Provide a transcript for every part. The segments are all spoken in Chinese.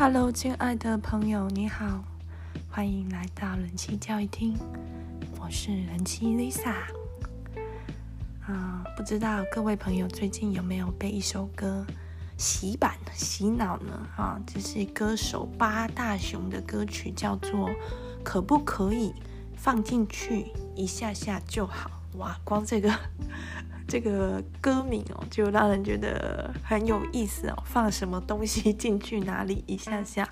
Hello，亲爱的朋友，你好，欢迎来到人妻教育厅，我是人妻 Lisa。啊，不知道各位朋友最近有没有被一首歌洗版洗脑呢？啊，这是歌手八大熊的歌曲，叫做《可不可以放进去一下下就好》。哇，光这个。这个歌名哦，就让人觉得很有意思哦。放什么东西进去哪里一下下，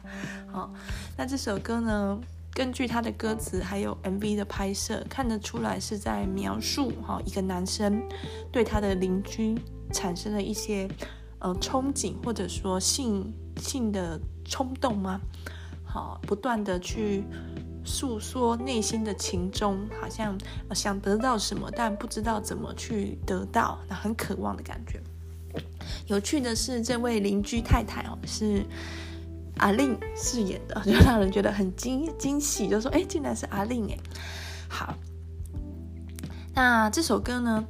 好。那这首歌呢，根据他的歌词还有 MV 的拍摄，看得出来是在描述哈一个男生对他的邻居产生了一些呃憧憬，或者说性性的冲动吗？好，不断的去。诉说内心的情衷，好像想得到什么，但不知道怎么去得到，那很渴望的感觉。有趣的是，这位邻居太太哦，是阿令饰演的，就让人觉得很惊惊喜，就说：“哎，竟然是阿令哎！”好，那这首歌呢，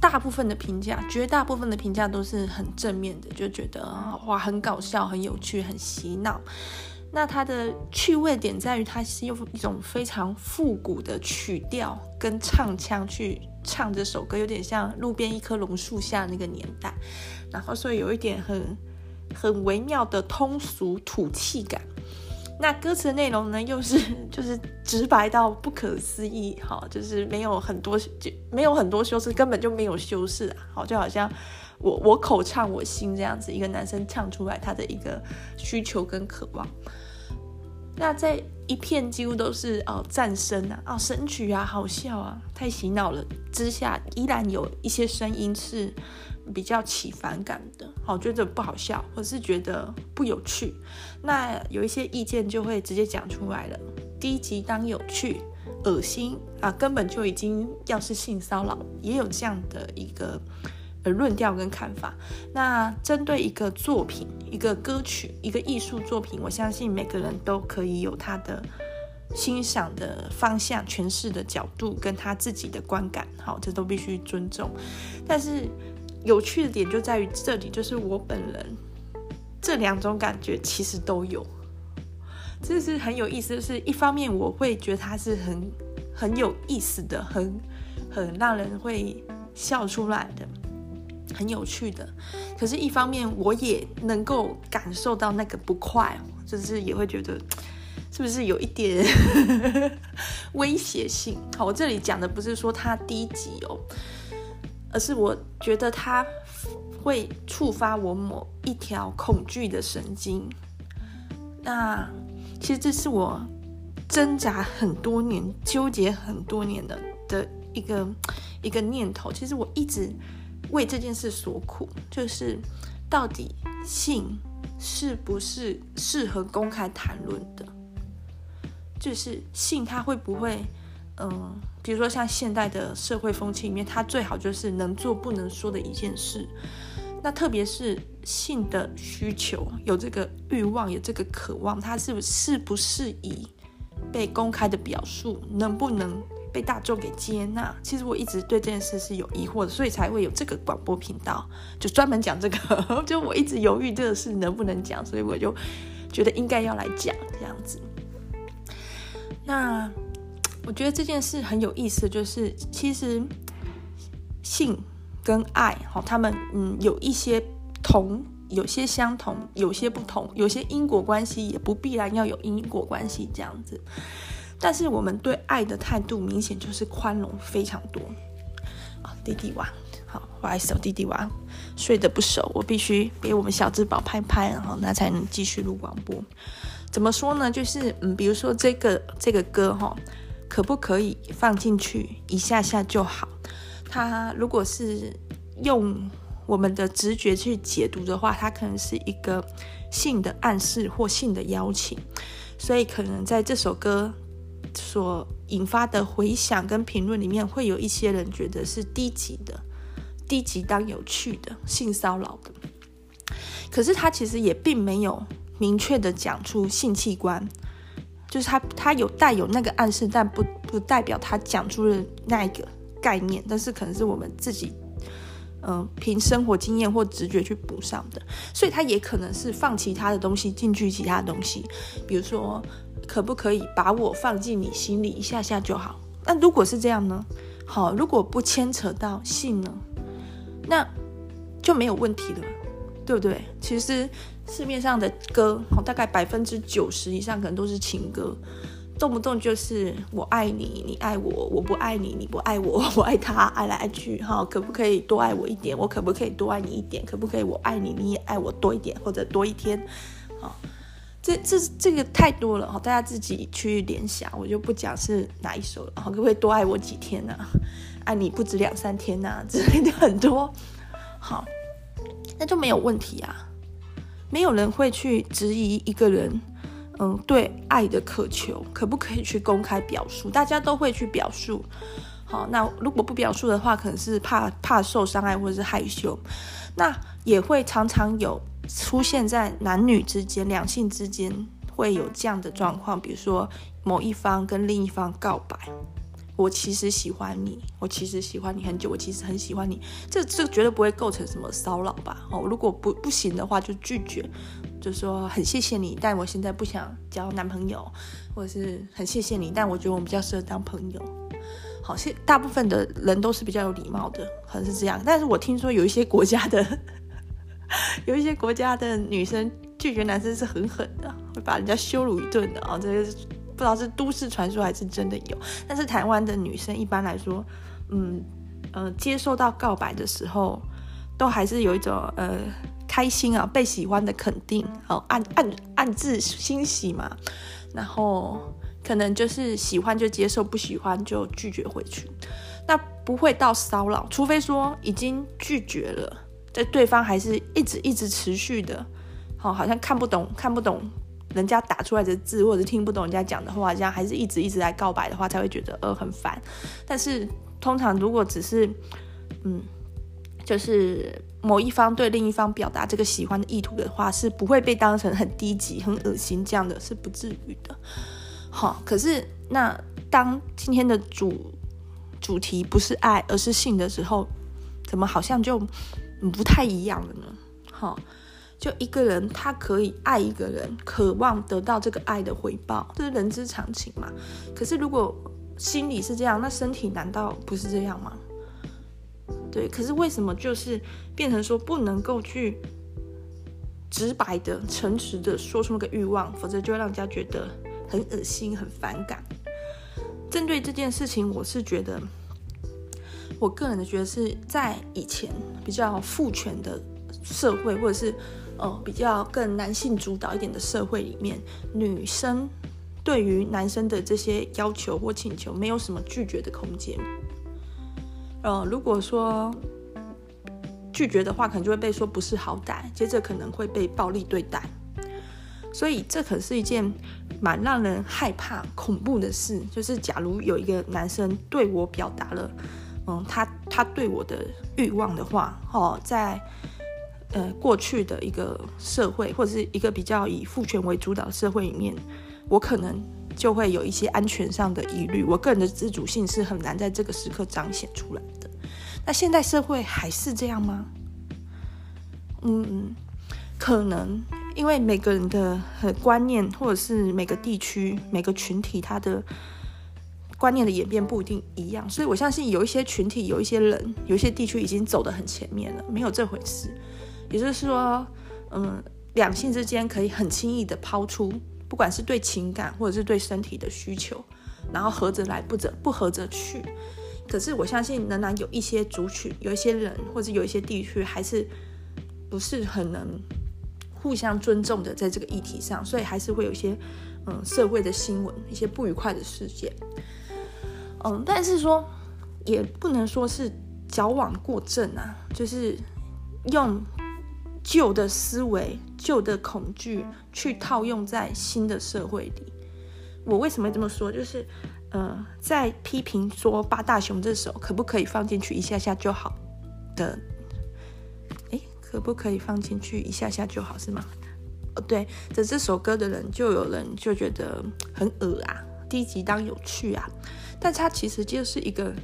大部分的评价，绝大部分的评价都是很正面的，就觉得哇，很搞笑，很有趣，很洗脑。那它的趣味点在于，它是用一种非常复古的曲调跟唱腔去唱这首歌，有点像路边一棵榕树下那个年代，然后所以有一点很很微妙的通俗土气感。那歌词的内容呢，又是 就是直白到不可思议，哈，就是没有很多就没有很多修饰，根本就没有修饰啊，好，就好像我我口唱我心这样子，一个男生唱出来他的一个需求跟渴望。那在一片几乎都是哦赞声啊，哦神曲啊，好笑啊，太洗脑了之下，依然有一些声音是比较起反感的，好觉得不好笑，或是觉得不有趣。那有一些意见就会直接讲出来了，低级当有趣，恶心啊，根本就已经要是性骚扰，也有这样的一个。呃，论调跟看法。那针对一个作品、一个歌曲、一个艺术作品，我相信每个人都可以有他的欣赏的方向、诠释的角度，跟他自己的观感。好，这都必须尊重。但是有趣的点就在于这里，就是我本人这两种感觉其实都有，这是很有意思。就是一方面我会觉得它是很很有意思的，很很让人会笑出来的。很有趣的，可是，一方面我也能够感受到那个不快，就是也会觉得是不是有一点 威胁性？好，我这里讲的不是说它低级哦，而是我觉得它会触发我某一条恐惧的神经。那其实这是我挣扎很多年、纠结很多年的的一个一个念头。其实我一直。为这件事所苦，就是到底性是不是适合公开谈论的？就是性，它会不会，嗯，比如说像现代的社会风气里面，它最好就是能做不能说的一件事。那特别是性的需求，有这个欲望，有这个渴望，它是不是不适宜被公开的表述？能不能？被大众给接纳，其实我一直对这件事是有疑惑的，所以才会有这个广播频道，就专门讲这个。就我一直犹豫这个事能不能讲，所以我就觉得应该要来讲这样子。那我觉得这件事很有意思，就是其实性跟爱，哈，他们嗯有一些同，有些相同，有些不同，有些因果关系也不必然要有因果关系这样子。但是我们对爱的态度明显就是宽容非常多啊！弟弟娃，好，不好意思，弟弟娃睡得不熟，我必须给我们小智宝拍拍，然后那才能继续录广播。怎么说呢？就是嗯，比如说这个这个歌哈，可不可以放进去一下下就好？它如果是用我们的直觉去解读的话，它可能是一个性的暗示或性的邀请，所以可能在这首歌。所引发的回响跟评论里面，会有一些人觉得是低级的，低级当有趣的性骚扰的。可是他其实也并没有明确的讲出性器官，就是他他有带有那个暗示，但不不代表他讲出了那一个概念。但是可能是我们自己嗯，凭生活经验或直觉去补上的，所以他也可能是放其他的东西进去，其他的东西，比如说，可不可以把我放进你心里一下下就好？那如果是这样呢？好，如果不牵扯到性呢，那就没有问题了，对不对？其实市面上的歌，大概百分之九十以上可能都是情歌。动不动就是我爱你，你爱我，我不爱你，你不爱我，我爱他，爱来爱去，哈，可不可以多爱我一点？我可不可以多爱你一点？可不可以我爱你，你也爱我多一点，或者多一天？好，这这这个太多了，哈，大家自己去联想，我就不讲是哪一首了，好，可不可以多爱我几天呢？爱你不止两三天呐，之类的很多，好，那就没有问题啊，没有人会去质疑一个人。嗯，对爱的渴求，可不可以去公开表述？大家都会去表述。好，那如果不表述的话，可能是怕怕受伤害或者是害羞。那也会常常有出现在男女之间、两性之间会有这样的状况，比如说某一方跟另一方告白。我其实喜欢你，我其实喜欢你很久，我其实很喜欢你。这这绝对不会构成什么骚扰吧？哦，如果不不行的话，就拒绝，就说很谢谢你，但我现在不想交男朋友，或者是很谢谢你，但我觉得我们比较适合当朋友。好，现大部分的人都是比较有礼貌的，可能是这样。但是我听说有一些国家的，有一些国家的女生拒绝男生是很狠的，会把人家羞辱一顿的啊，这个。不知道是都市传说还是真的有，但是台湾的女生一般来说，嗯呃，接受到告白的时候，都还是有一种呃开心啊，被喜欢的肯定，哦，暗暗暗自欣喜嘛，然后可能就是喜欢就接受，不喜欢就拒绝回去，那不会到骚扰，除非说已经拒绝了，在对方还是一直一直持续的，好，好像看不懂看不懂。人家打出来的字，或者听不懂人家讲的话，这样还是一直一直在告白的话，才会觉得呃很烦。但是通常如果只是嗯，就是某一方对另一方表达这个喜欢的意图的话，是不会被当成很低级、很恶心这样的，是不至于的。好，可是那当今天的主主题不是爱，而是性的时候，怎么好像就不太一样的呢？好。就一个人，他可以爱一个人，渴望得到这个爱的回报，这是人之常情嘛。可是如果心里是这样，那身体难道不是这样吗？对，可是为什么就是变成说不能够去直白的、诚实的说出那个欲望，否则就会让人家觉得很恶心、很反感。针对这件事情，我是觉得，我个人的觉得是在以前比较父权的社会，或者是。呃，比较更男性主导一点的社会里面，女生对于男生的这些要求或请求，没有什么拒绝的空间。呃，如果说拒绝的话，可能就会被说不是好歹，接着可能会被暴力对待。所以这可是一件蛮让人害怕、恐怖的事。就是假如有一个男生对我表达了，嗯，他他对我的欲望的话，哦，在。呃，过去的一个社会，或者是一个比较以父权为主导的社会里面，我可能就会有一些安全上的疑虑。我个人的自主性是很难在这个时刻彰显出来的。那现代社会还是这样吗？嗯，可能因为每个人的观念，或者是每个地区、每个群体，他的观念的演变不一定一样，所以我相信有一些群体、有一些人、有一些地区已经走得很前面了，没有这回事。也就是说，嗯，两性之间可以很轻易的抛出，不管是对情感或者是对身体的需求，然后合则来，不则不合则去。可是我相信，仍然有一些族群、有一些人或者有一些地区，还是不是很能互相尊重的，在这个议题上，所以还是会有一些嗯社会的新闻，一些不愉快的事件。嗯，但是说也不能说是矫枉过正啊，就是用。旧的思维、旧的恐惧，去套用在新的社会里。我为什么这么说？就是，呃，在批评说《八大熊》这首可不可以放进去一下下就好的？诶，可不可以放进去一下下就好是吗？哦，对，这这首歌的人就有人就觉得很恶啊，低级当有趣啊，但他其实就是一个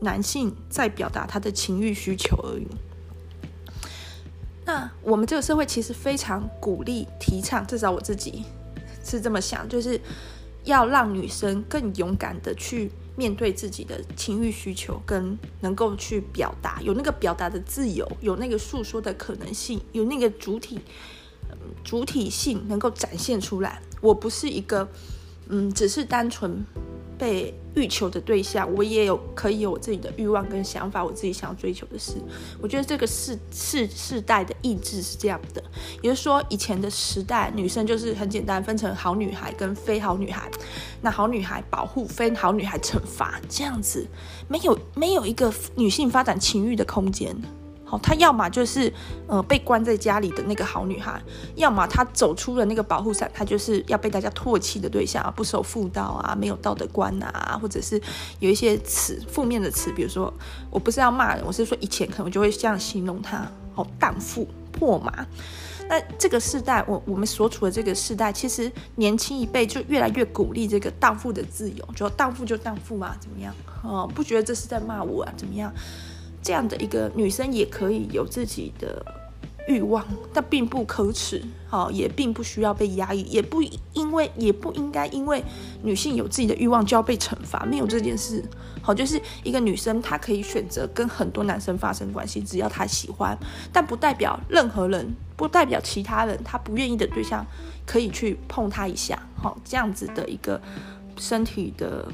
男性在表达他的情欲需求而已。那我们这个社会其实非常鼓励、提倡，至少我自己是这么想，就是要让女生更勇敢的去面对自己的情欲需求，跟能够去表达，有那个表达的自由，有那个诉说的可能性，有那个主体，主体性能够展现出来。我不是一个，嗯，只是单纯。被欲求的对象，我也有可以有我自己的欲望跟想法，我自己想要追求的事。我觉得这个世世世代的意志是这样的，也就是说，以前的时代，女生就是很简单分成好女孩跟非好女孩，那好女孩保护，非好女孩惩罚，这样子，没有没有一个女性发展情欲的空间。好，她要么就是呃被关在家里的那个好女孩，要么她走出了那个保护伞，她就是要被大家唾弃的对象啊，不守妇道啊，没有道德观啊，或者是有一些词负面的词，比如说我不是要骂人，我是说以前可能就会这样形容她，好荡妇破马。那这个世代，我我们所处的这个世代，其实年轻一辈就越来越鼓励这个荡妇的自由，就荡妇就荡妇嘛，怎么样？哦，不觉得这是在骂我啊？怎么样？这样的一个女生也可以有自己的欲望，但并不可耻，好，也并不需要被压抑，也不因为，也不应该因为女性有自己的欲望就要被惩罚，没有这件事，好，就是一个女生她可以选择跟很多男生发生关系，只要她喜欢，但不代表任何人，不代表其他人，她不愿意的对象可以去碰她一下，好，这样子的一个身体的。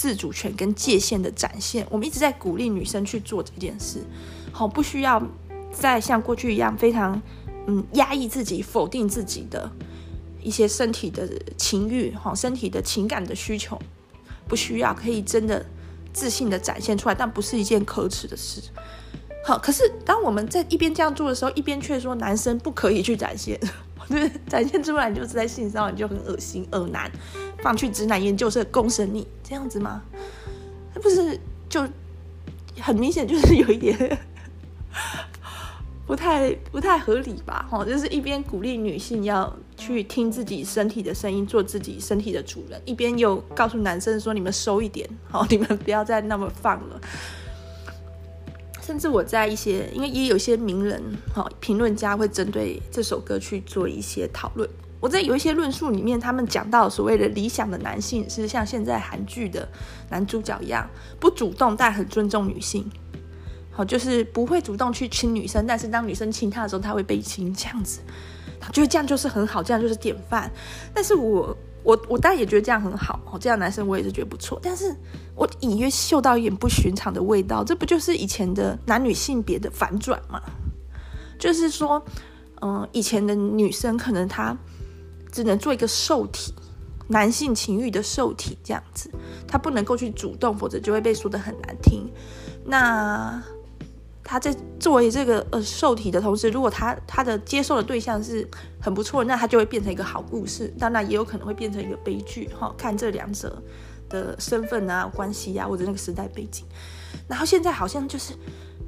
自主权跟界限的展现，我们一直在鼓励女生去做这件事，好，不需要再像过去一样非常嗯压抑自己、否定自己的一些身体的情欲，好，身体的情感的需求，不需要，可以真的自信的展现出来，但不是一件可耻的事。好，可是当我们在一边这样做的时候，一边却说男生不可以去展现，就是展现出来就是在性骚扰，你就很恶心、恶男。放去直男研究社公审你这样子吗？那不是就很明显就是有一点 不太不太合理吧？哈，就是一边鼓励女性要去听自己身体的声音，做自己身体的主人，一边又告诉男生说：“你们收一点，好，你们不要再那么放了。”甚至我在一些，因为也有一些名人哈评论家会针对这首歌去做一些讨论。我在有一些论述里面，他们讲到所谓的理想的男性是像现在韩剧的男主角一样，不主动但很尊重女性，好，就是不会主动去亲女生，但是当女生亲他的时候，他会被亲，这样子，他觉得这样就是很好，这样就是典范。但是我我我当然也觉得这样很好，哦，这样男生我也是觉得不错。但是我隐约嗅到一点不寻常的味道，这不就是以前的男女性别的反转吗？就是说，嗯，以前的女生可能她。只能做一个受体，男性情欲的受体这样子，他不能够去主动，否则就会被说得很难听。那他在作为这个呃受体的同时，如果他他的接受的对象是很不错，那他就会变成一个好故事。当然也有可能会变成一个悲剧，哈，看这两者的身份啊、关系啊，或者那个时代背景。然后现在好像就是。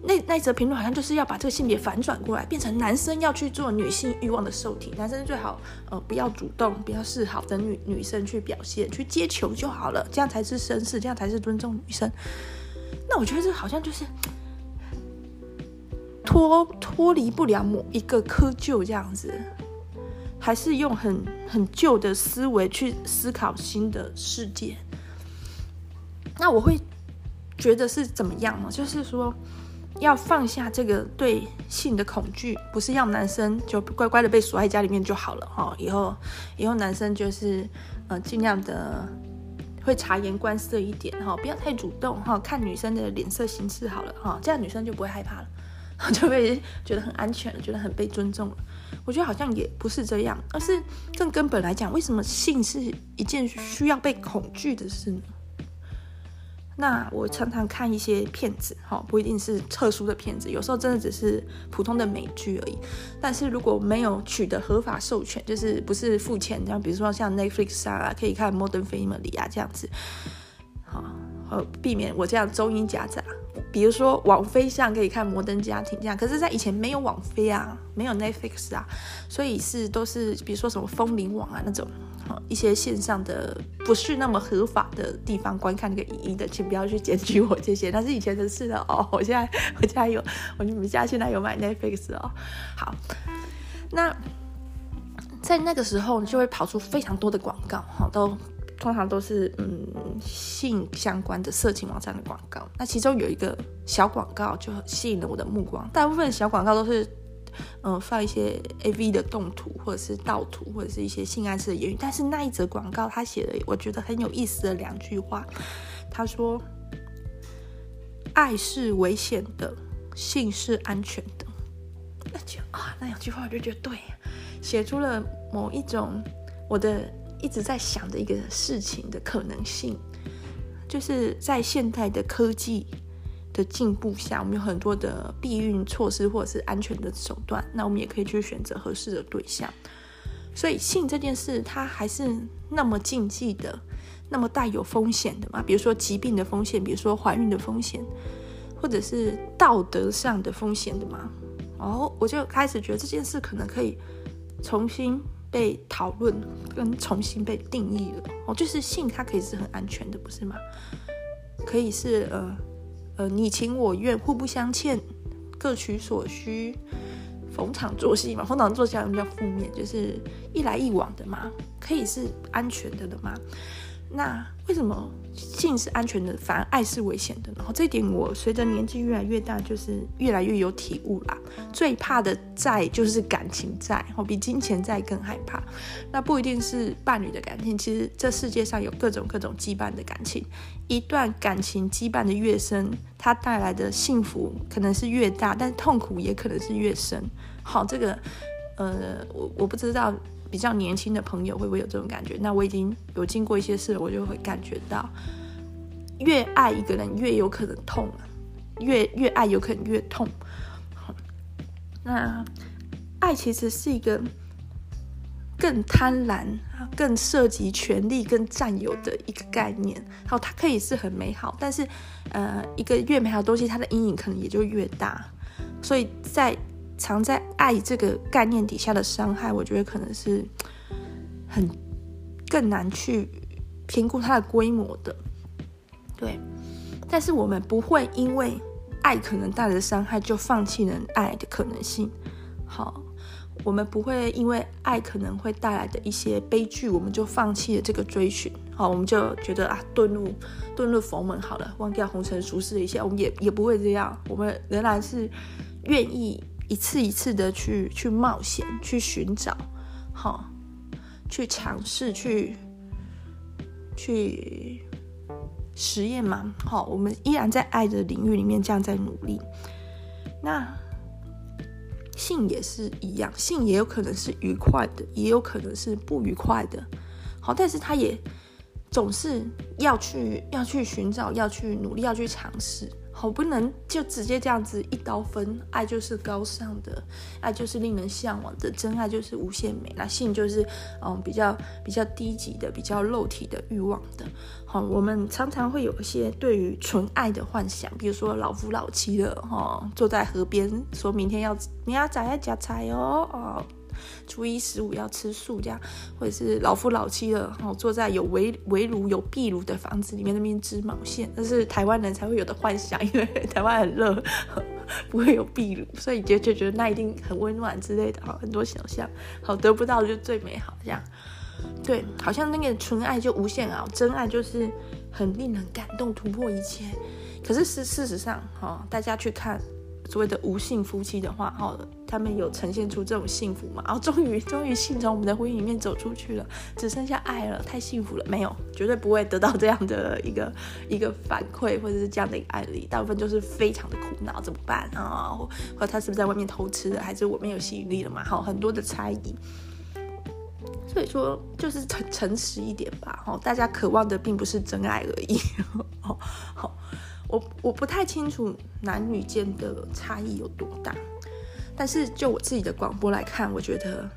那那则评论好像就是要把这个性别反转过来，变成男生要去做女性欲望的受体，男生最好呃不要主动，不要示好，等女女生去表现，去接球就好了，这样才是绅士，这样才是尊重女生。那我觉得这好像就是脱脱离不了某一个窠臼这样子，还是用很很旧的思维去思考新的世界。那我会觉得是怎么样呢？就是说。要放下这个对性的恐惧，不是让男生就乖乖的被锁在家里面就好了哈。以后，以后男生就是呃尽量的会察言观色一点哈，不要太主动哈，看女生的脸色行事好了哈，这样女生就不会害怕了，就会觉得很安全了，觉得很被尊重了。我觉得好像也不是这样，而是更根本来讲，为什么性是一件需要被恐惧的事呢？那我常常看一些片子，哈，不一定是特殊的片子，有时候真的只是普通的美剧而已。但是如果没有取得合法授权，就是不是付钱这样，比如说像 Netflix 啊，可以看 Modern Family 啊这样子，呃，避免我这样中英夹杂。比如说网飞上可以看《摩登家庭》这样，可是，在以前没有网飞啊，没有 Netflix 啊，所以是都是比如说什么风林网啊那种，一些线上的不是那么合法的地方观看那个影音的，请不要去检举我这些，那是以前的事了哦。我现在我家有，我你们家现在有买 Netflix 哦。好，那在那个时候就会跑出非常多的广告，哈，都。通常都是嗯性相关的色情网站的广告，那其中有一个小广告就吸引了我的目光。大部分小广告都是嗯放一些 AV 的动图或者是盗图或者是一些性暗示的言语，但是那一则广告他写的我觉得很有意思的两句话，他说：“爱是危险的，性是安全的。”那就啊那两句话我就觉得对，写出了某一种我的。一直在想的一个事情的可能性，就是在现代的科技的进步下，我们有很多的避孕措施或者是安全的手段，那我们也可以去选择合适的对象。所以性这件事，它还是那么禁忌的，那么带有风险的嘛？比如说疾病的风险，比如说怀孕的风险，或者是道德上的风险的嘛？哦，我就开始觉得这件事可能可以重新。被讨论跟重新被定义了哦，就是性它可以是很安全的，不是吗？可以是呃呃你情我愿，互不相欠，各取所需，逢场作戏嘛。逢场作戏比较负面，就是一来一往的嘛，可以是安全的了嘛。那为什么性是安全的，反而爱是危险的？然后这一点我随着年纪越来越大，就是越来越有体悟啦。最怕的债就是感情债，我，比金钱债更害怕。那不一定是伴侣的感情，其实这世界上有各种各种羁绊的感情。一段感情羁绊的越深，它带来的幸福可能是越大，但痛苦也可能是越深。好，这个呃，我我不知道。比较年轻的朋友会不会有这种感觉？那我已经有经过一些事，我就会感觉到，越爱一个人越有可能痛，越越爱有可能越痛。那爱其实是一个更贪婪、更涉及权力、跟占有的一个概念。好，它可以是很美好，但是呃，一个越美好的东西，它的阴影可能也就越大。所以在藏在爱这个概念底下的伤害，我觉得可能是很更难去评估它的规模的。对，但是我们不会因为爱可能带来的伤害就放弃了爱的可能性。好，我们不会因为爱可能会带来的一些悲剧，我们就放弃了这个追寻。好，我们就觉得啊，遁入遁入佛门好了，忘掉红尘俗世一切，我们也也不会这样。我们仍然是愿意。一次一次的去去冒险，去寻找，好，去尝试，去去实验嘛，好，我们依然在爱的领域里面这样在努力。那性也是一样，性也有可能是愉快的，也有可能是不愉快的，好，但是它也总是要去要去寻找，要去努力，要去尝试。好，不能就直接这样子一刀分，爱就是高尚的，爱就是令人向往的，真爱就是无限美，那性就是嗯比较比较低级的，比较肉体的欲望的。好，我们常常会有一些对于纯爱的幻想，比如说老夫老妻的哈，坐在河边，说明天要你要摘要夹菜哦哦。初一十五要吃素，这样，或者是老夫老妻了，好坐在有围围炉、有壁炉的房子里面那边织毛线，那是台湾人才会有的幻想，因为台湾很热，不会有壁炉，所以就就觉得那一定很温暖之类的，哈，很多想象，好，得不到就最美好，这样，对，好像那个纯爱就无限啊，真爱就是很令人感动，突破一切，可是事事实上，哈，大家去看。所谓的无性夫妻的话，哈，他们有呈现出这种幸福吗？然后终于，终于性从我们的婚姻里面走出去了，只剩下爱了，太幸福了。没有，绝对不会得到这样的一个一个反馈，或者是这样的一个案例。大部分就是非常的苦恼，怎么办啊？或他是不是在外面偷吃的，还是我没有吸引力了嘛？好，很多的猜疑。所以说，就是诚诚实一点吧。哈，大家渴望的并不是真爱而已。好，好。我我不太清楚男女间的差异有多大，但是就我自己的广播来看，我觉得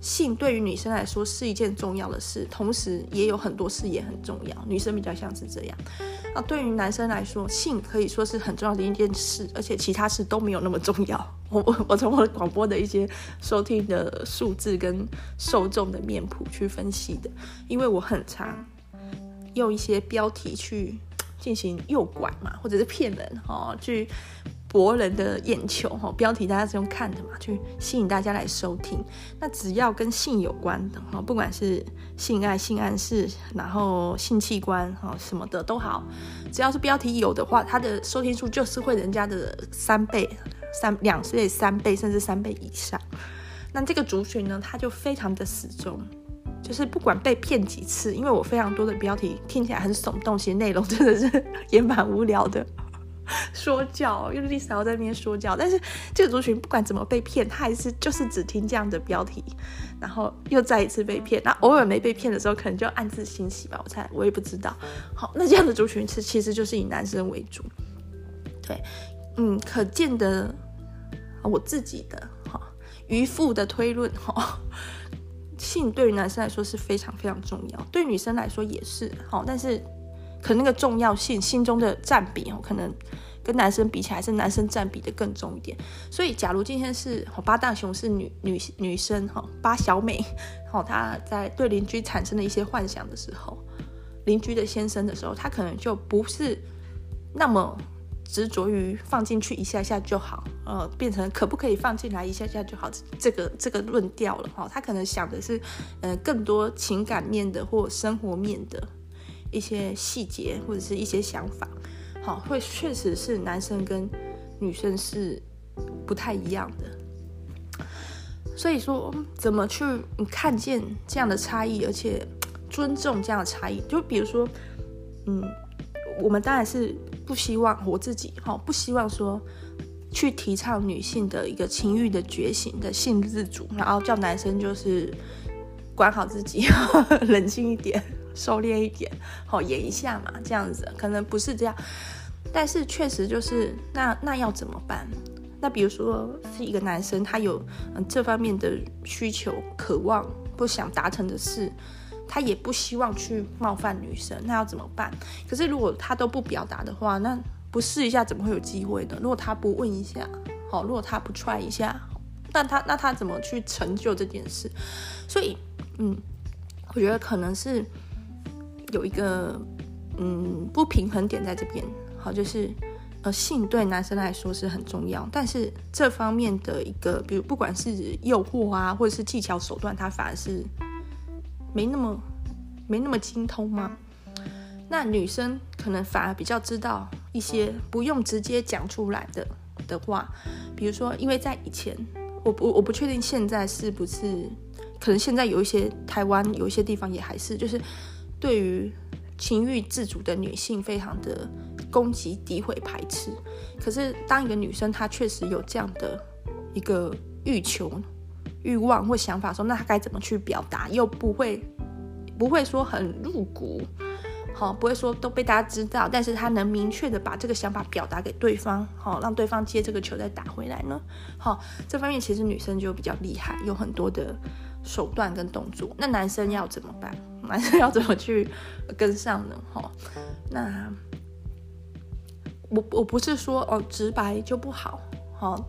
性对于女生来说是一件重要的事，同时也有很多事也很重要。女生比较像是这样，那，对于男生来说，性可以说是很重要的一件事，而且其他事都没有那么重要。我我我从我的广播的一些收听的数字跟受众的面谱去分析的，因为我很常用一些标题去进行诱拐嘛，或者是骗人哦，去。博人的眼球哈，标题大家是用看的嘛，去吸引大家来收听。那只要跟性有关的哈，不管是性爱、性暗示，然后性器官哈什么的都好，只要是标题有的话，它的收听数就是会人家的三倍、三两倍、三倍甚至三倍以上。那这个族群呢，它就非常的死忠，就是不管被骗几次，因为我非常多的标题听起来很耸动，其实内容真的是 也蛮无聊的。说教，因为丽莎在那边说教，但是这个族群不管怎么被骗，他还是就是只听这样的标题，然后又再一次被骗。那偶尔没被骗的时候，可能就暗自欣喜吧，我猜，我也不知道。好，那这样的族群是其实就是以男生为主。对，嗯，可见的我自己的哈渔夫的推论哈，性对于男生来说是非常非常重要，对女生来说也是好，但是。可能那个重要性，心中的占比哦，可能跟男生比起来，是男生占比的更重一点。所以，假如今天是八大熊是女女女生哈，八小美，好，她在对邻居产生了一些幻想的时候，邻居的先生的时候，他可能就不是那么执着于放进去一下下就好，呃，变成可不可以放进来一下下就好，这个这个论调了哈。他可能想的是，呃，更多情感面的或生活面的。一些细节或者是一些想法，好，会确实是男生跟女生是不太一样的。所以说，怎么去看见这样的差异，而且尊重这样的差异？就比如说，嗯，我们当然是不希望我自己哈，不希望说去提倡女性的一个情欲的觉醒的性自主，然后叫男生就是管好自己，冷静一点。收敛一点，好演一下嘛，这样子可能不是这样，但是确实就是那那要怎么办？那比如说是一个男生，他有嗯这方面的需求、渴望，不想达成的事，他也不希望去冒犯女生，那要怎么办？可是如果他都不表达的话，那不试一下怎么会有机会呢？如果他不问一下，好，如果他不 try 一下，那他那他怎么去成就这件事？所以，嗯，我觉得可能是。有一个嗯不平衡点在这边，好，就是呃性对男生来说是很重要，但是这方面的一个，比如不管是诱惑啊，或者是技巧手段，他反而是没那么没那么精通吗？那女生可能反而比较知道一些不用直接讲出来的的话，比如说，因为在以前，我不我不确定现在是不是，可能现在有一些台湾有一些地方也还是就是。对于情欲自主的女性，非常的攻击、诋毁、排斥。可是，当一个女生她确实有这样的一个欲求、欲望或想法的时候，那她该怎么去表达，又不会不会说很露骨，好，不会说都被大家知道，但是她能明确的把这个想法表达给对方，好，让对方接这个球再打回来呢？好，这方面其实女生就比较厉害，有很多的手段跟动作。那男生要怎么办？男生要怎么去跟上呢？哈，那我我不是说哦，直白就不好，哈，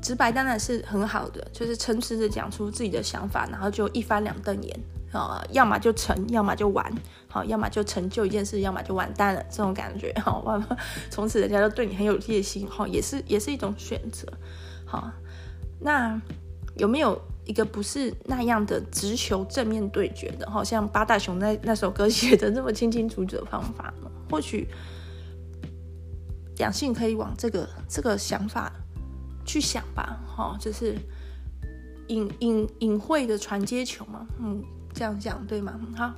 直白当然是很好的，就是诚实的讲出自己的想法，然后就一翻两瞪眼啊，要么就成，要么就完，好，要么就成就一件事，要么就完蛋了，这种感觉，好，完了，从此人家就对你很有戒心，哈，也是也是一种选择，好，那有没有？一个不是那样的直球正面对决的，好像八大熊那那首歌写的那么清清楚楚的方法呢？或许两性可以往这个这个想法去想吧，哈，就是隐隐隐晦的传接球嘛，嗯，这样讲对吗？好，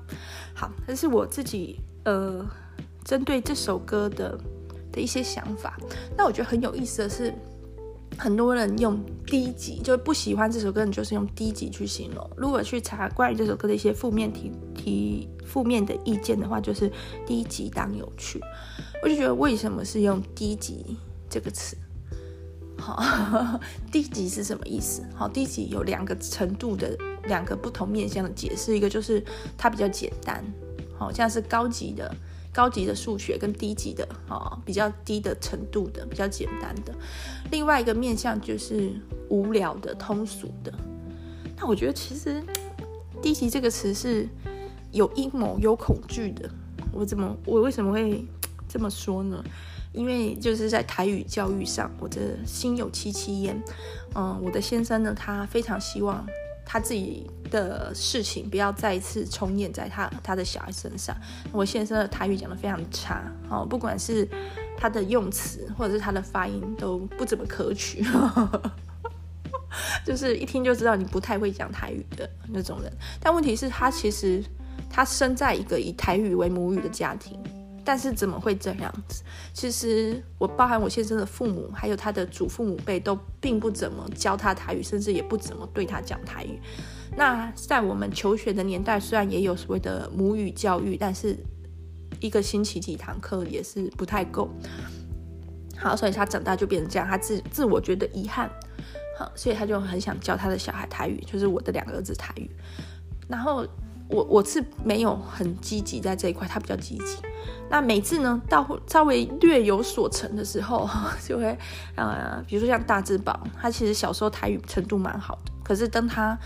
好，这是我自己呃针对这首歌的的一些想法。那我觉得很有意思的是。很多人用低级，就不喜欢这首歌，你就是用低级去形容。如果去查关于这首歌的一些负面提提负面的意见的话，就是低级当有趣。我就觉得为什么是用低级这个词？好，低级是什么意思？好，低级有两个程度的两个不同面向的解释，一个就是它比较简单，好像是高级的高级的数学跟低级的哦，比较低的程度的比较简单的，另外一个面向就是无聊的通俗的。那我觉得其实低级这个词是有阴谋有恐惧的。我怎么我为什么会这么说呢？因为就是在台语教育上，我的心有戚戚焉。嗯，我的先生呢，他非常希望他自己的事情不要再一次重演在他他的小孩身上。我先生的台语讲得非常差，哦，不管是他的用词或者是他的发音都不怎么可取，就是一听就知道你不太会讲台语的那种人。但问题是，他其实他生在一个以台语为母语的家庭。但是怎么会这样子？其实我包含我先生的父母，还有他的祖父母辈，都并不怎么教他台语，甚至也不怎么对他讲台语。那在我们求学的年代，虽然也有所谓的母语教育，但是一个星期几堂课也是不太够。好，所以他长大就变成这样，他自自我觉得遗憾。好，所以他就很想教他的小孩台语，就是我的两个儿子台语。然后。我我是没有很积极在这一块，他比较积极。那每次呢，到稍微略有所成的时候，就会呃，比如说像大智宝，他其实小时候台语程度蛮好的，可是当他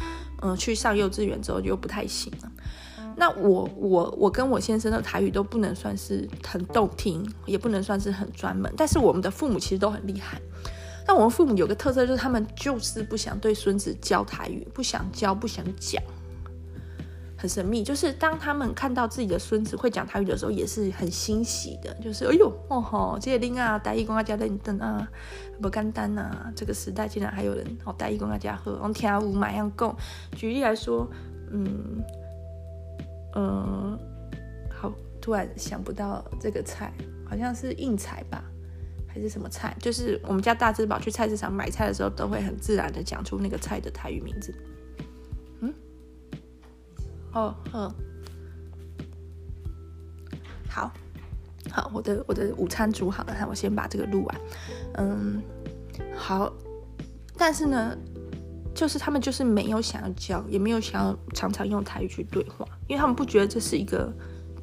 嗯、去上幼稚园之后，就不太行了。那我我我跟我先生的台语都不能算是很动听，也不能算是很专门，但是我们的父母其实都很厉害。但我们父母有个特色，就是他们就是不想对孙子教台语，不想教，不想讲。很神秘，就是当他们看到自己的孙子会讲台语的时候，也是很欣喜的。就是哎呦，哦吼，这些林啊，台语讲啊，加认真啊，不干单啊。这个时代竟然还有人哦，台语讲啊，加好，我听无马样讲。举例来说，嗯嗯、好，突然想不到这个菜，好像是应菜吧，还是什么菜？就是我们家大智宝去菜市场买菜的时候，都会很自然的讲出那个菜的台语名字。哦，嗯，好，好，我的我的午餐煮好了，那我先把这个录完。嗯，好，但是呢，就是他们就是没有想要教，也没有想要常常用台语去对话，因为他们不觉得这是一个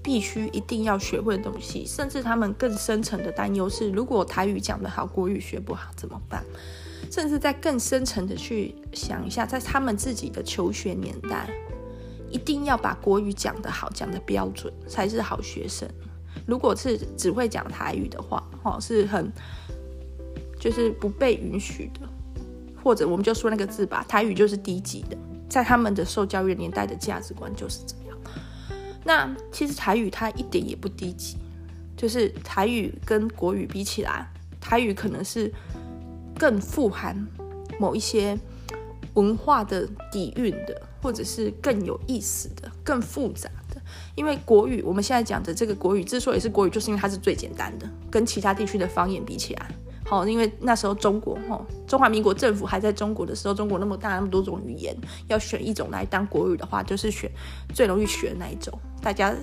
必须一定要学会的东西，甚至他们更深层的担忧是，如果台语讲得好，国语学不好怎么办？甚至在更深层的去想一下，在他们自己的求学年代。一定要把国语讲得好，讲得标准才是好学生。如果是只会讲台语的话，哦，是很就是不被允许的。或者我们就说那个字吧，台语就是低级的，在他们的受教育年代的价值观就是这样。那其实台语它一点也不低级，就是台语跟国语比起来，台语可能是更富含某一些文化的底蕴的。或者是更有意思的、更复杂的，因为国语我们现在讲的这个国语之所以是国语，就是因为它是最简单的，跟其他地区的方言比起来，好，因为那时候中国哈，中华民国政府还在中国的时候，中国那么大那么多种语言，要选一种来当国语的话，就是选最容易学的那一种。大家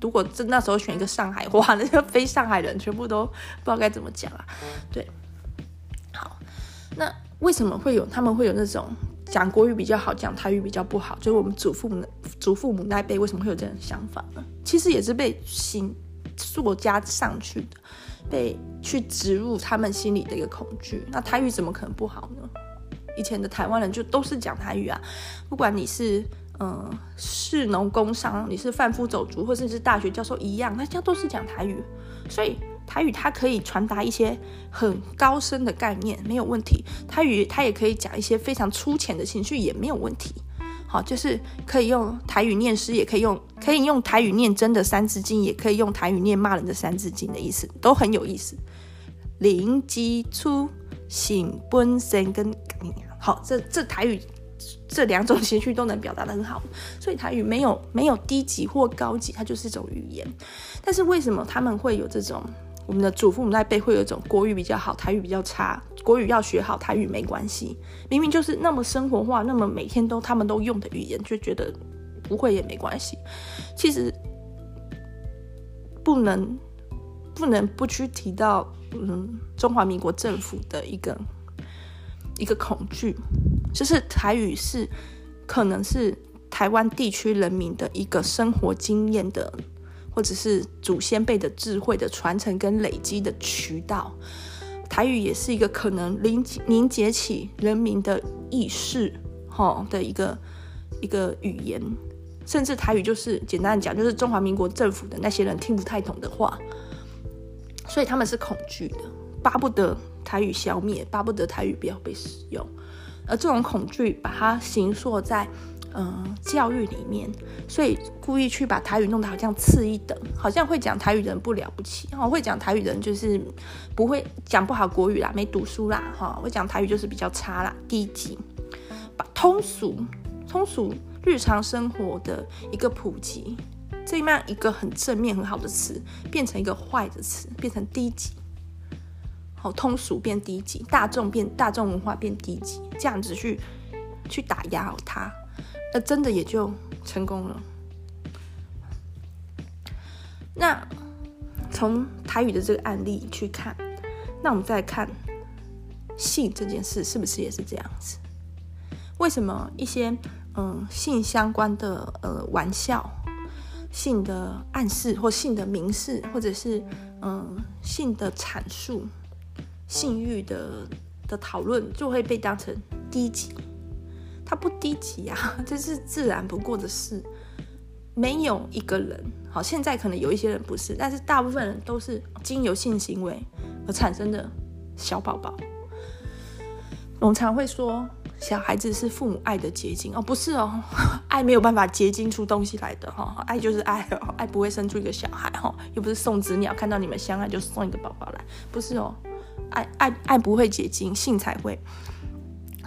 如果真那时候选一个上海话，那就非上海人全部都不知道该怎么讲啊。对，好，那为什么会有他们会有那种？讲国语比较好，讲台语比较不好，就是我们祖父母、祖父母那辈为什么会有这种想法呢？其实也是被新塑加上去的，被去植入他们心里的一个恐惧。那台语怎么可能不好呢？以前的台湾人就都是讲台语啊，不管你是嗯士农工商，你是贩夫走卒，或者是大学教授一样，大家都是讲台语，所以。台语它可以传达一些很高深的概念，没有问题。台语它也可以讲一些非常粗浅的情绪，也没有问题。好，就是可以用台语念诗，也可以用可以用台语念真的三字经，也可以用台语念骂人的三字经的意思，都很有意思。零基础醒本身跟好，这这台语这两种情绪都能表达得很好，所以台语没有没有低级或高级，它就是一种语言。但是为什么他们会有这种？我们的祖父母那辈会有一种国语比较好，台语比较差。国语要学好，台语没关系。明明就是那么生活化，那么每天都他们都用的语言，就觉得不会也没关系。其实不能不能不去提到，嗯，中华民国政府的一个一个恐惧，就是台语是可能是台湾地区人民的一个生活经验的，或者是祖先辈的智慧的传承跟累积的渠道。台语也是一个可能凝凝结起人民的意识，哈的一个一个语言。甚至台语就是简单讲，就是中华民国政府的那些人听不太懂的话，所以他们是恐惧的，巴不得台语消灭，巴不得台语不要被使用。而这种恐惧把它形塑在、呃、教育里面，所以故意去把台语弄得好像次一等，好像会讲台语人不了不起，哈，会讲台语人就是不会讲不好国语啦，没读书啦，哈，会讲台语就是比较差啦，低级，把通俗通俗。日常生活的一个普及，这样一个很正面很好的词，变成一个坏的词，变成低级。好，通俗变低级，大众变大众文化变低级，这样子去去打压它，那真的也就成功了。那从台语的这个案例去看，那我们再看性这件事，是不是也是这样子？为什么一些？嗯，性相关的呃玩笑、性的暗示或性的明示，或者是嗯性的阐述、性欲的的讨论，就会被当成低级。它不低级啊，这是自然不过的事。没有一个人，好，现在可能有一些人不是，但是大部分人都是经由性行为而产生的小宝宝。我们常会说。小孩子是父母爱的结晶哦，不是哦，爱没有办法结晶出东西来的哈，爱就是爱哦，爱不会生出一个小孩哈，又不是送子鸟，看到你们相爱就送一个宝宝来，不是哦，爱爱爱不会结晶，性才会，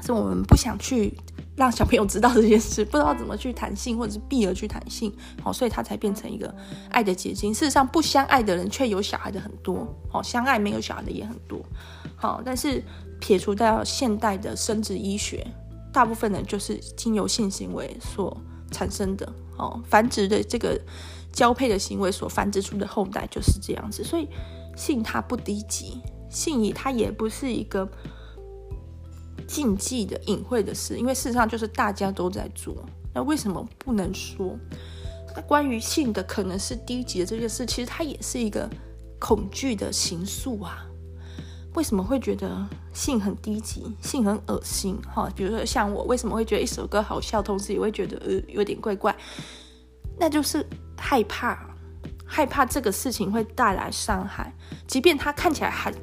是我们不想去让小朋友知道这件事，不知道怎么去谈性，或者是避而去谈性，好，所以他才变成一个爱的结晶。事实上，不相爱的人却有小孩的很多，哦，相爱没有小孩的也很多，好，但是。撇除掉现代的生殖医学，大部分呢就是经由性行为所产生的哦，繁殖的这个交配的行为所繁殖出的后代就是这样子，所以性它不低级，性也它也不是一个禁忌的隐晦的事，因为事实上就是大家都在做，那为什么不能说？那关于性的可能是低级的这件事，其实它也是一个恐惧的形塑啊。为什么会觉得性很低级，性很恶心？哈，比如说像我，为什么会觉得一首歌好笑，同时也会觉得呃有点怪怪？那就是害怕，害怕这个事情会带来伤害，即便它看起来还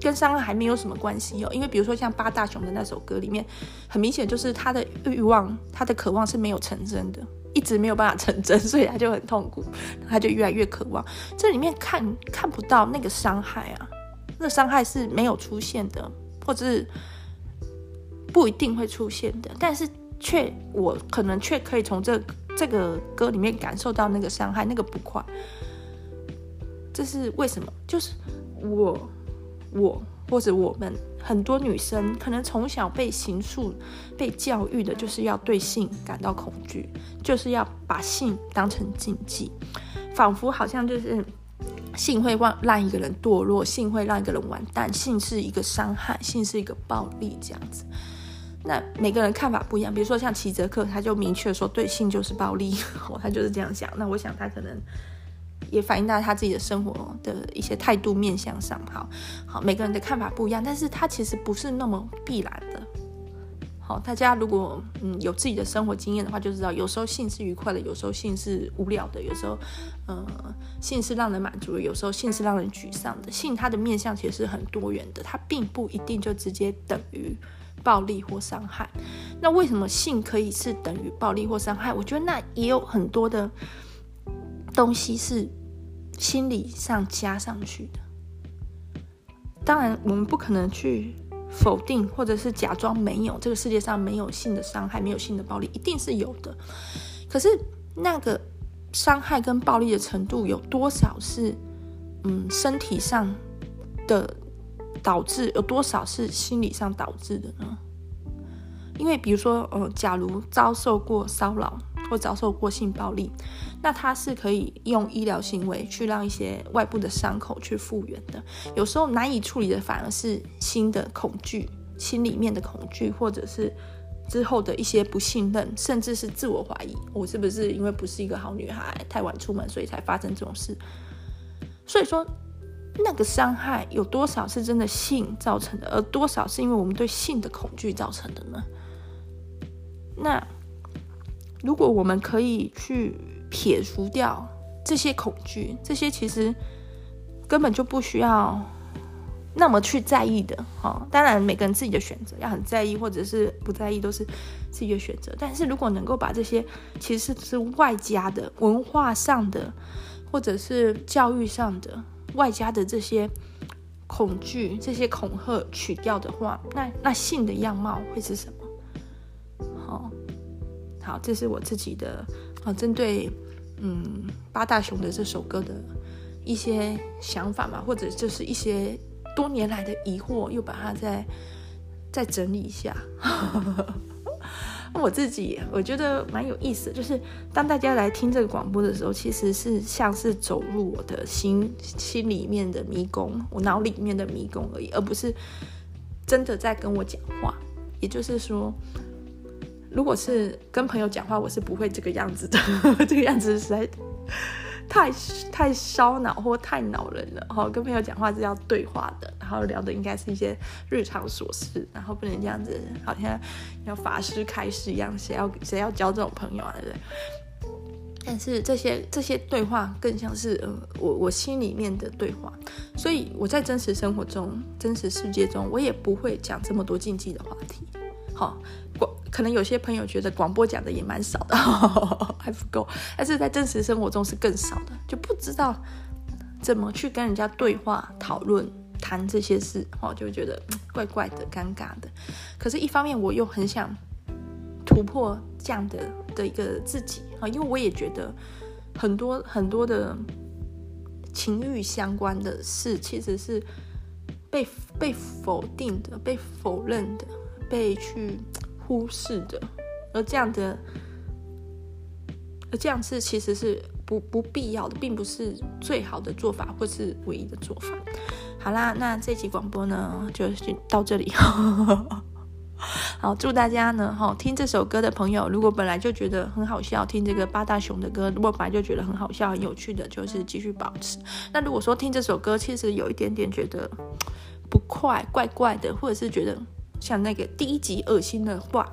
跟伤害还没有什么关系哦。因为比如说像八大熊的那首歌里面，很明显就是他的欲望，他的渴望是没有成真的，一直没有办法成真，所以他就很痛苦，他就越来越渴望。这里面看看不到那个伤害啊。那伤害是没有出现的，或者是不一定会出现的，但是却我可能却可以从这这个歌里面感受到那个伤害，那个不快。这是为什么？就是我我或者我们很多女生可能从小被形塑、被教育的，就是要对性感到恐惧，就是要把性当成禁忌，仿佛好像就是。性会让让一个人堕落，性会让一个人完蛋，性是一个伤害，性是一个暴力，这样子。那每个人看法不一样，比如说像齐泽克，他就明确说，对，性就是暴力，他就是这样想。那我想他可能也反映到他自己的生活的一些态度面向上。好，好，每个人的看法不一样，但是他其实不是那么必然的。好，大家如果嗯有自己的生活经验的话，就知道有时候性是愉快的，有时候性是无聊的，有时候呃性是让人满足的，有时候性是让人沮丧的。性它的面向其实是很多元的，它并不一定就直接等于暴力或伤害。那为什么性可以是等于暴力或伤害？我觉得那也有很多的东西是心理上加上去的。当然，我们不可能去。否定或者是假装没有，这个世界上没有性的伤害，没有性的暴力，一定是有的。可是那个伤害跟暴力的程度有多少是嗯身体上的导致，有多少是心理上导致的呢？因为比如说，呃，假如遭受过骚扰。或遭受过性暴力，那他是可以用医疗行为去让一些外部的伤口去复原的。有时候难以处理的反而是心的恐惧，心里面的恐惧，或者是之后的一些不信任，甚至是自我怀疑，我是不是因为不是一个好女孩，太晚出门，所以才发生这种事？所以说，那个伤害有多少是真的性造成的，而多少是因为我们对性的恐惧造成的呢？那如果我们可以去撇除掉这些恐惧，这些其实根本就不需要。那么去在意的，哈，当然每个人自己的选择要很在意，或者是不在意，都是自己的选择。但是如果能够把这些其实是外加的文化上的，或者是教育上的外加的这些恐惧、这些恐吓取掉的话，那那性的样貌会是什么？好，好，这是我自己的啊，针对嗯八大熊的这首歌的一些想法嘛，或者就是一些。多年来的疑惑，又把它再再整理一下。我自己我觉得蛮有意思，就是当大家来听这个广播的时候，其实是像是走入我的心心里面的迷宫，我脑里面的迷宫而已，而不是真的在跟我讲话。也就是说，如果是跟朋友讲话，我是不会这个样子的，这个样子实在。太太烧脑或太恼人了哈！跟朋友讲话是要对话的，然后聊的应该是一些日常琐事，然后不能这样子，好像要法师开示一样，谁要谁要交这种朋友啊？对不对？但是这些这些对话更像是，我我心里面的对话，所以我在真实生活中、真实世界中，我也不会讲这么多禁忌的话题。好，广可能有些朋友觉得广播讲的也蛮少的，还不够，但是在真实生活中是更少的，就不知道怎么去跟人家对话、讨论、谈这些事，哦，就觉得怪怪的、尴尬的。可是，一方面我又很想突破这样的的一个自己啊，因为我也觉得很多很多的情欲相关的事，其实是被被否定的、被否认的。被去忽视的，而这样的，而这样是其实是不不必要的，并不是最好的做法，或是唯一的做法。好啦，那这期广播呢，就到这里。好，祝大家呢，哈，听这首歌的朋友，如果本来就觉得很好笑，听这个八大熊的歌，如果本来就觉得很好笑、很有趣的，就是继续保持。那如果说听这首歌，其实有一点点觉得不快、怪怪的，或者是觉得。像那个第一集恶心的话，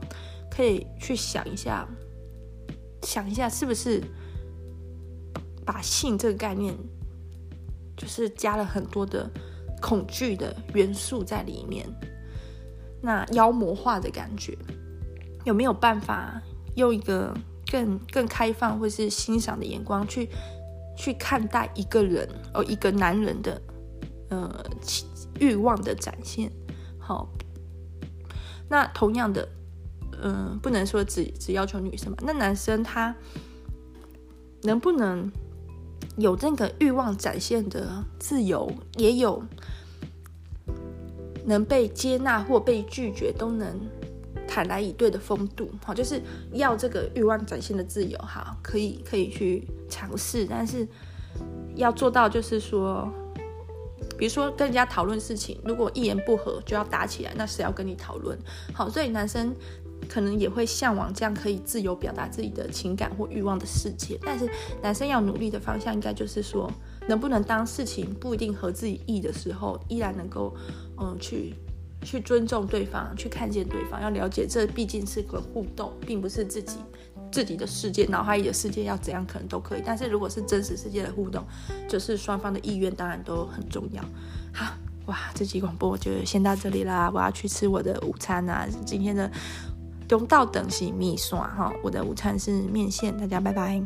可以去想一下，想一下是不是把性这个概念，就是加了很多的恐惧的元素在里面，那妖魔化的感觉，有没有办法用一个更更开放或是欣赏的眼光去去看待一个人哦，一个男人的呃欲望的展现？好。那同样的，嗯、不能说只只要求女生嘛。那男生他能不能有这个欲望展现的自由，也有能被接纳或被拒绝都能坦然以对的风度？好，就是要这个欲望展现的自由，哈，可以可以去尝试，但是要做到就是说。比如说跟人家讨论事情，如果一言不合就要打起来，那谁要跟你讨论？好，所以男生可能也会向往这样可以自由表达自己的情感或欲望的世界。但是男生要努力的方向，应该就是说，能不能当事情不一定合自己意的时候，依然能够嗯去去尊重对方，去看见对方，要了解这毕竟是个互动，并不是自己。自己的世界，脑海里的世界要怎样可能都可以，但是如果是真实世界的互动，就是双方的意愿当然都很重要。好，哇，这期广播就先到这里啦，我要去吃我的午餐啊。今天的中道等级米刷哈，我的午餐是面线，大家拜拜。